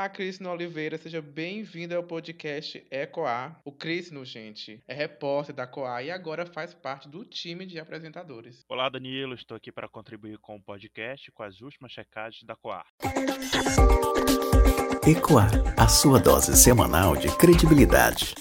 Olá, Crisno Oliveira, seja bem-vindo ao podcast Ecoar. O Crisno, gente, é repórter da Coar e agora faz parte do time de apresentadores. Olá, Danilo, estou aqui para contribuir com o podcast com as últimas checagens da Coar. Ecoar, a sua dose semanal de credibilidade.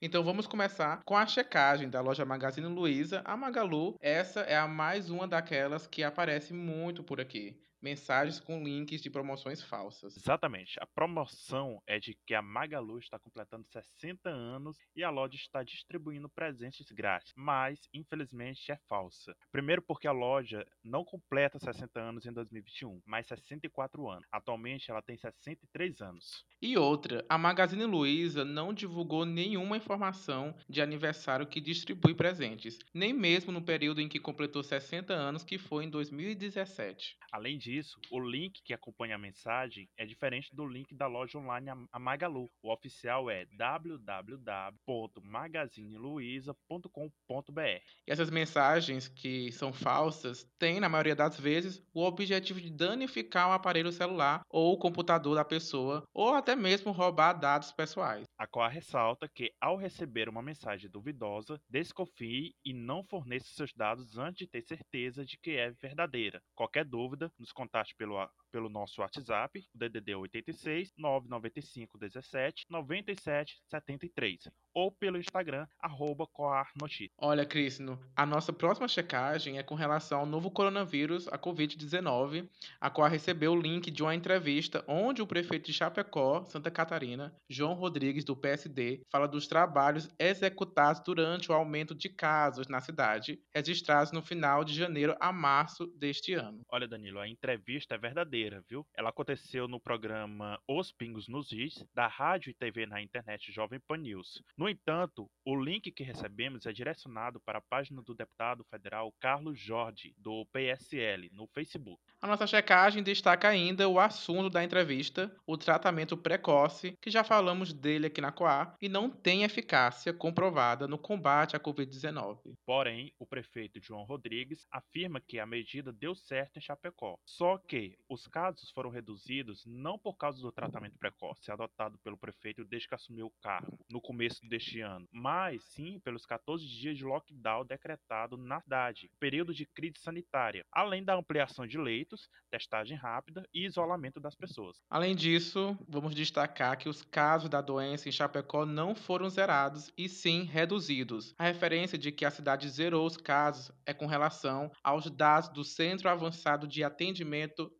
Então vamos começar com a checagem da loja Magazine Luiza. A Magalu, essa é a mais uma daquelas que aparece muito por aqui mensagens com links de promoções falsas. Exatamente. A promoção é de que a Magalu está completando 60 anos e a loja está distribuindo presentes grátis, mas infelizmente é falsa. Primeiro porque a loja não completa 60 anos em 2021, mas 64 anos. Atualmente ela tem 63 anos. E outra, a Magazine Luiza não divulgou nenhuma informação de aniversário que distribui presentes, nem mesmo no período em que completou 60 anos, que foi em 2017. Além disso, disso, o link que acompanha a mensagem é diferente do link da loja online a Magalu. O oficial é www.magazineluiza.com.br. E essas mensagens que são falsas têm, na maioria das vezes, o objetivo de danificar o aparelho celular ou o computador da pessoa, ou até mesmo roubar dados pessoais. A qual ressalta que, ao receber uma mensagem duvidosa, desconfie e não forneça seus dados antes de ter certeza de que é verdadeira. Qualquer dúvida, nos contate pelo, pelo nosso WhatsApp, o DDD 86 995 17 97 73 ou pelo Instagram, arroba coarnotícia. Olha, Crisno, a nossa próxima checagem é com relação ao novo coronavírus, a Covid-19, a qual recebeu o link de uma entrevista onde o prefeito de Chapecó, Santa Catarina, João Rodrigues, do PSD, fala dos trabalhos executados durante o aumento de casos na cidade, registrados no final de janeiro a março deste ano. Olha, Danilo, a entrevista é verdadeira, viu? Ela aconteceu no programa Os Pingos nos Is, da rádio e TV na internet Jovem Pan News. No entanto, o link que recebemos é direcionado para a página do deputado federal Carlos Jorge, do PSL, no Facebook. A nossa checagem destaca ainda o assunto da entrevista, o tratamento precoce, que já falamos dele aqui na Coar, e não tem eficácia comprovada no combate à Covid-19. Porém, o prefeito João Rodrigues afirma que a medida deu certo em Chapecó. Só que os casos foram reduzidos não por causa do tratamento precoce adotado pelo prefeito desde que assumiu o cargo, no começo de deste ano, mas sim pelos 14 dias de lockdown decretado na cidade, período de crise sanitária, além da ampliação de leitos, testagem rápida e isolamento das pessoas. Além disso, vamos destacar que os casos da doença em Chapecó não foram zerados e sim reduzidos. A referência de que a cidade zerou os casos é com relação aos dados do Centro Avançado de Atendimento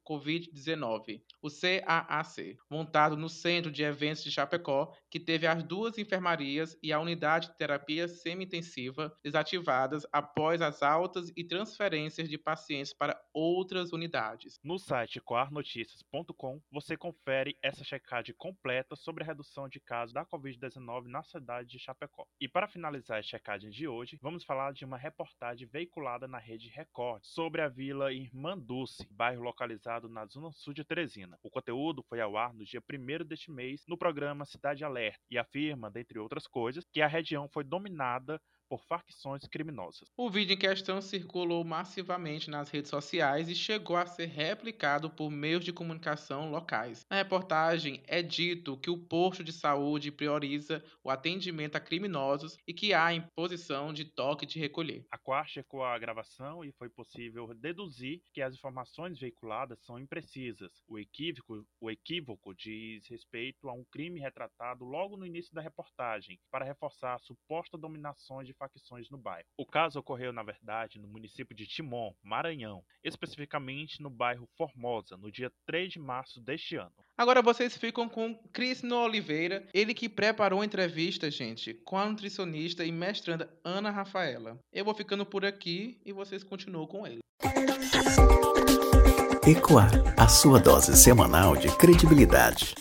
Covid-19, o CAAC, montado no Centro de Eventos de Chapecó, que teve as duas enfermarias e a unidade de terapia semi-intensiva desativadas após as altas e transferências de pacientes para outras unidades. No site coarnoticias.com você confere essa checagem completa sobre a redução de casos da Covid-19 na cidade de Chapecó. E para finalizar a checagem de hoje, vamos falar de uma reportagem veiculada na rede Record sobre a Vila Irmanduce, bairro localizado na zona sul de Teresina. O conteúdo foi ao ar no dia 1 deste mês no programa Cidade Alerta e afirma, dentre outras coisas que a região foi dominada por facções criminosas. O vídeo em questão circulou massivamente nas redes sociais e chegou a ser replicado por meios de comunicação locais. Na reportagem é dito que o posto de saúde prioriza o atendimento a criminosos e que há imposição de toque de recolher. A Quar checou a gravação e foi possível deduzir que as informações veiculadas são imprecisas. O equívoco, o equívoco diz respeito a um crime retratado logo no início da reportagem, para reforçar a suposta dominação de facções no bairro. O caso ocorreu, na verdade, no município de Timon, Maranhão, especificamente no bairro Formosa, no dia 3 de março deste ano. Agora vocês ficam com Crisno Oliveira, ele que preparou a entrevista, gente, com a nutricionista e mestranda Ana Rafaela. Eu vou ficando por aqui e vocês continuam com ele. Ecoar, a sua dose semanal de credibilidade.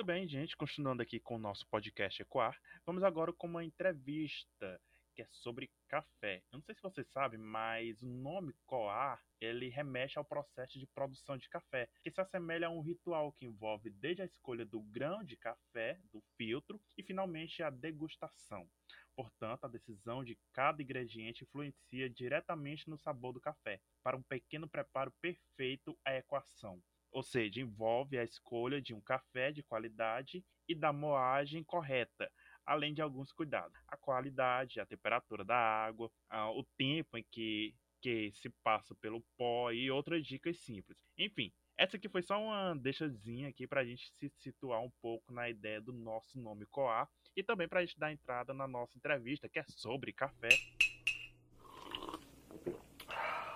Muito bem, gente, continuando aqui com o nosso podcast Ecoar, vamos agora com uma entrevista que é sobre café. Eu não sei se você sabe, mas o nome coar, ele remete ao processo de produção de café, que se assemelha a um ritual que envolve desde a escolha do grão de café, do filtro, e finalmente a degustação. Portanto, a decisão de cada ingrediente influencia diretamente no sabor do café. Para um pequeno preparo perfeito, a equação ou seja, envolve a escolha de um café de qualidade e da moagem correta, além de alguns cuidados. A qualidade, a temperatura da água, o tempo em que, que se passa pelo pó e outras dicas simples. Enfim, essa aqui foi só uma deixazinha aqui para a gente se situar um pouco na ideia do nosso nome Coar e também para a gente dar entrada na nossa entrevista, que é sobre café.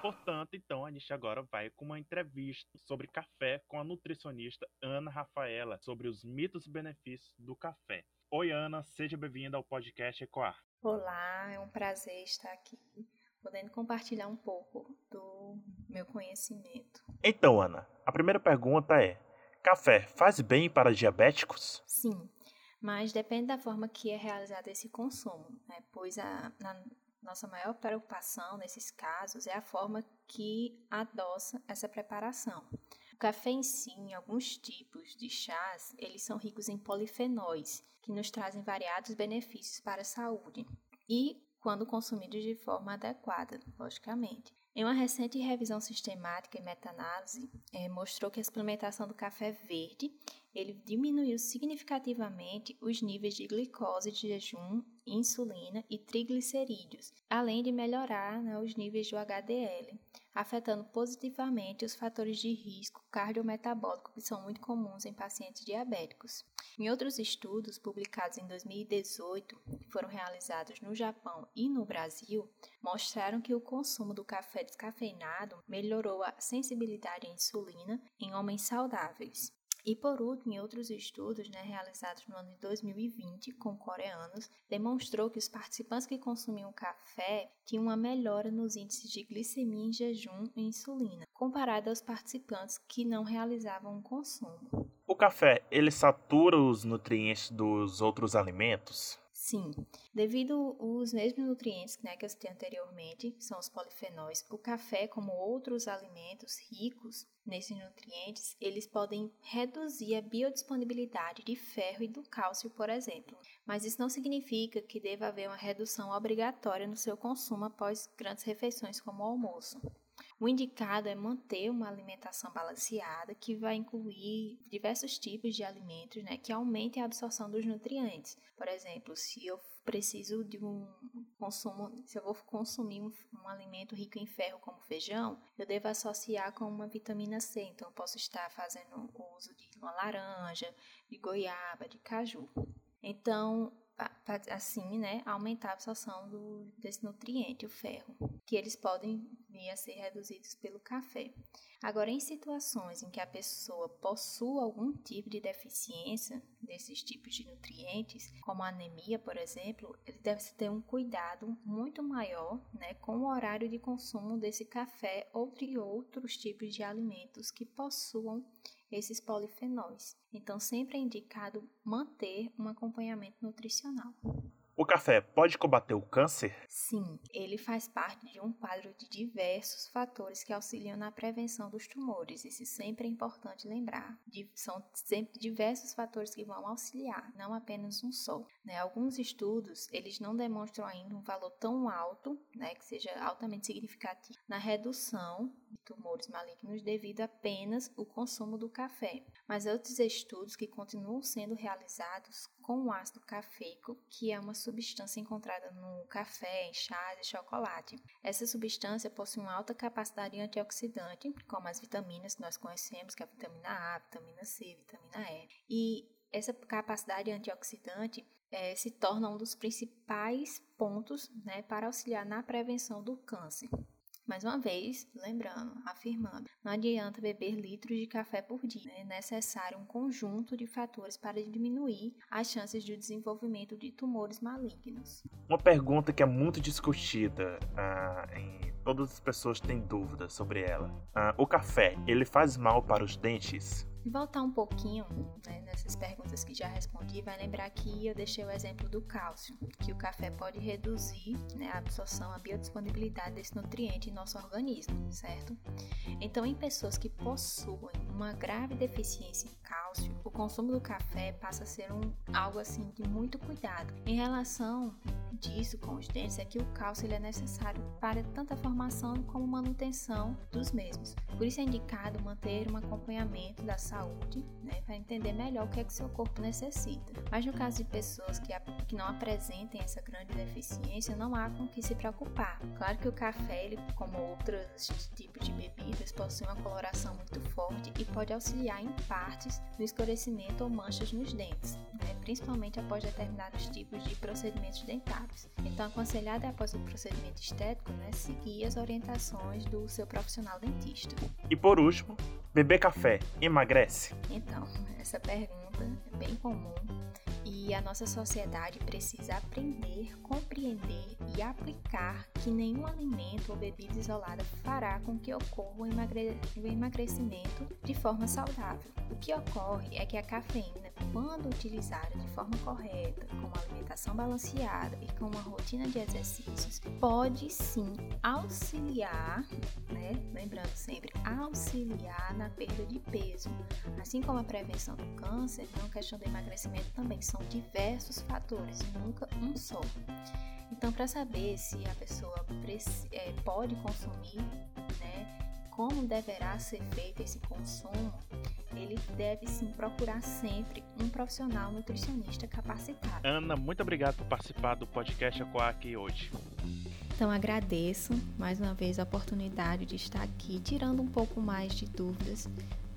Portanto, então a gente agora vai com uma entrevista sobre café com a nutricionista Ana Rafaela sobre os mitos e benefícios do café. Oi, Ana, seja bem-vinda ao podcast Ecoar. Olá, é um prazer estar aqui, podendo compartilhar um pouco do meu conhecimento. Então, Ana, a primeira pergunta é: café faz bem para diabéticos? Sim, mas depende da forma que é realizado esse consumo, né? pois a, a nossa maior preocupação nesses casos é a forma que adoça essa preparação. O café em si, em alguns tipos de chás, eles são ricos em polifenóis, que nos trazem variados benefícios para a saúde e quando consumidos de forma adequada, logicamente. Em uma recente revisão sistemática e meta-análise, eh, mostrou que a suplementação do café verde diminuiu significativamente os níveis de glicose de jejum, insulina e triglicerídeos, além de melhorar né, os níveis do HDL, afetando positivamente os fatores de risco cardiometabólico que são muito comuns em pacientes diabéticos. Em outros estudos publicados em 2018, que foram realizados no Japão e no Brasil, mostraram que o consumo do café descafeinado melhorou a sensibilidade à insulina em homens saudáveis. E por último, em outros estudos né, realizados no ano de 2020 com coreanos, demonstrou que os participantes que consumiam café tinham uma melhora nos índices de glicemia em jejum e insulina, comparado aos participantes que não realizavam o consumo. O café, ele satura os nutrientes dos outros alimentos? Sim, devido aos mesmos nutrientes né, que eu citei anteriormente, que são os polifenóis, o café, como outros alimentos ricos nesses nutrientes, eles podem reduzir a biodisponibilidade de ferro e do cálcio, por exemplo. Mas isso não significa que deva haver uma redução obrigatória no seu consumo após grandes refeições como o almoço. O indicado é manter uma alimentação balanceada que vai incluir diversos tipos de alimentos né, que aumentem a absorção dos nutrientes. Por exemplo, se eu preciso de um consumo, se eu vou consumir um, um, alimento rico em ferro como feijão, eu devo associar com uma vitamina C. Então, posso estar fazendo uso de uma laranja, de goiaba, de caju. Então, assim, né, aumentar a absorção do, desse nutriente, o ferro, que eles podem vir a ser reduzidos pelo café. Agora, em situações em que a pessoa possua algum tipo de deficiência desses tipos de nutrientes, como anemia, por exemplo, ele deve ter um cuidado muito maior né, com o horário de consumo desse café ou de outros tipos de alimentos que possuam esses polifenóis. Então, sempre é indicado manter um acompanhamento nutricional. O café pode combater o câncer? Sim, ele faz parte de um quadro de diversos fatores que auxiliam na prevenção dos tumores. Isso sempre é importante lembrar. São sempre diversos fatores que vão auxiliar, não apenas um só. Né? Alguns estudos eles não demonstram ainda um valor tão alto, né, que seja altamente significativo na redução tumores malignos devido apenas ao consumo do café. Mas outros estudos que continuam sendo realizados com o ácido cafeico, que é uma substância encontrada no café, em chás e chocolate. Essa substância possui uma alta capacidade antioxidante, como as vitaminas que nós conhecemos, que é a vitamina A, a vitamina C, a vitamina E. E essa capacidade antioxidante é, se torna um dos principais pontos né, para auxiliar na prevenção do câncer. Mais uma vez, lembrando, afirmando, não adianta beber litros de café por dia. É necessário um conjunto de fatores para diminuir as chances de desenvolvimento de tumores malignos. Uma pergunta que é muito discutida ah, em todas as pessoas têm dúvidas sobre ela. Ah, o café, ele faz mal para os dentes? Voltar um pouquinho né, nessas perguntas que já respondi, vai lembrar que eu deixei o exemplo do cálcio, que o café pode reduzir né, a absorção, a biodisponibilidade desse nutriente em nosso organismo, certo? Então, em pessoas que possuem uma grave deficiência em cálcio, o consumo do café passa a ser um, algo assim de muito cuidado em relação disso com os dentes é que o cálcio ele é necessário para tanto a formação como manutenção dos mesmos. Por isso é indicado manter um acompanhamento da saúde, né, para entender melhor o que é que seu corpo necessita. Mas no caso de pessoas que, que não apresentem essa grande deficiência, não há com que se preocupar. Claro que o café, ele, como outros tipos de bebidas, possui uma coloração muito forte e pode auxiliar em partes no escurecimento ou manchas nos dentes, né, principalmente após determinados tipos de procedimentos dentários. Então, aconselhado é após o procedimento estético, né, seguir as orientações do seu profissional dentista. E por último, beber café emagrece? Então, essa pergunta é bem comum e a nossa sociedade precisa aprender, compreender e aplicar que nenhum alimento ou bebida isolada fará com que ocorra o, emagre o emagrecimento de forma saudável. O que ocorre é que a cafeína, quando utilizada de forma correta, com uma alimentação balanceada e com uma rotina de exercícios, pode sim auxiliar, né? lembrando sempre, auxiliar na perda de peso, assim como a prevenção do câncer, não questão do emagrecimento também são diversos fatores, nunca um só. Então, para saber se a pessoa é, pode consumir, né, como deverá ser feito esse consumo, ele deve sim procurar sempre um profissional nutricionista capacitado. Ana, muito obrigado por participar do podcast Aqua aqui hoje. Então agradeço mais uma vez a oportunidade de estar aqui tirando um pouco mais de dúvidas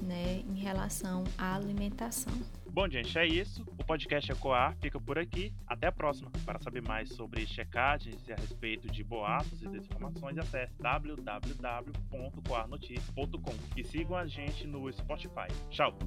né, em relação à alimentação. Bom, gente, é isso. O podcast Ecoar fica por aqui. Até a próxima. Para saber mais sobre checagens e a respeito de boatos e desinformações, acesse www.coarnoticias.com e sigam a gente no Spotify. Tchau!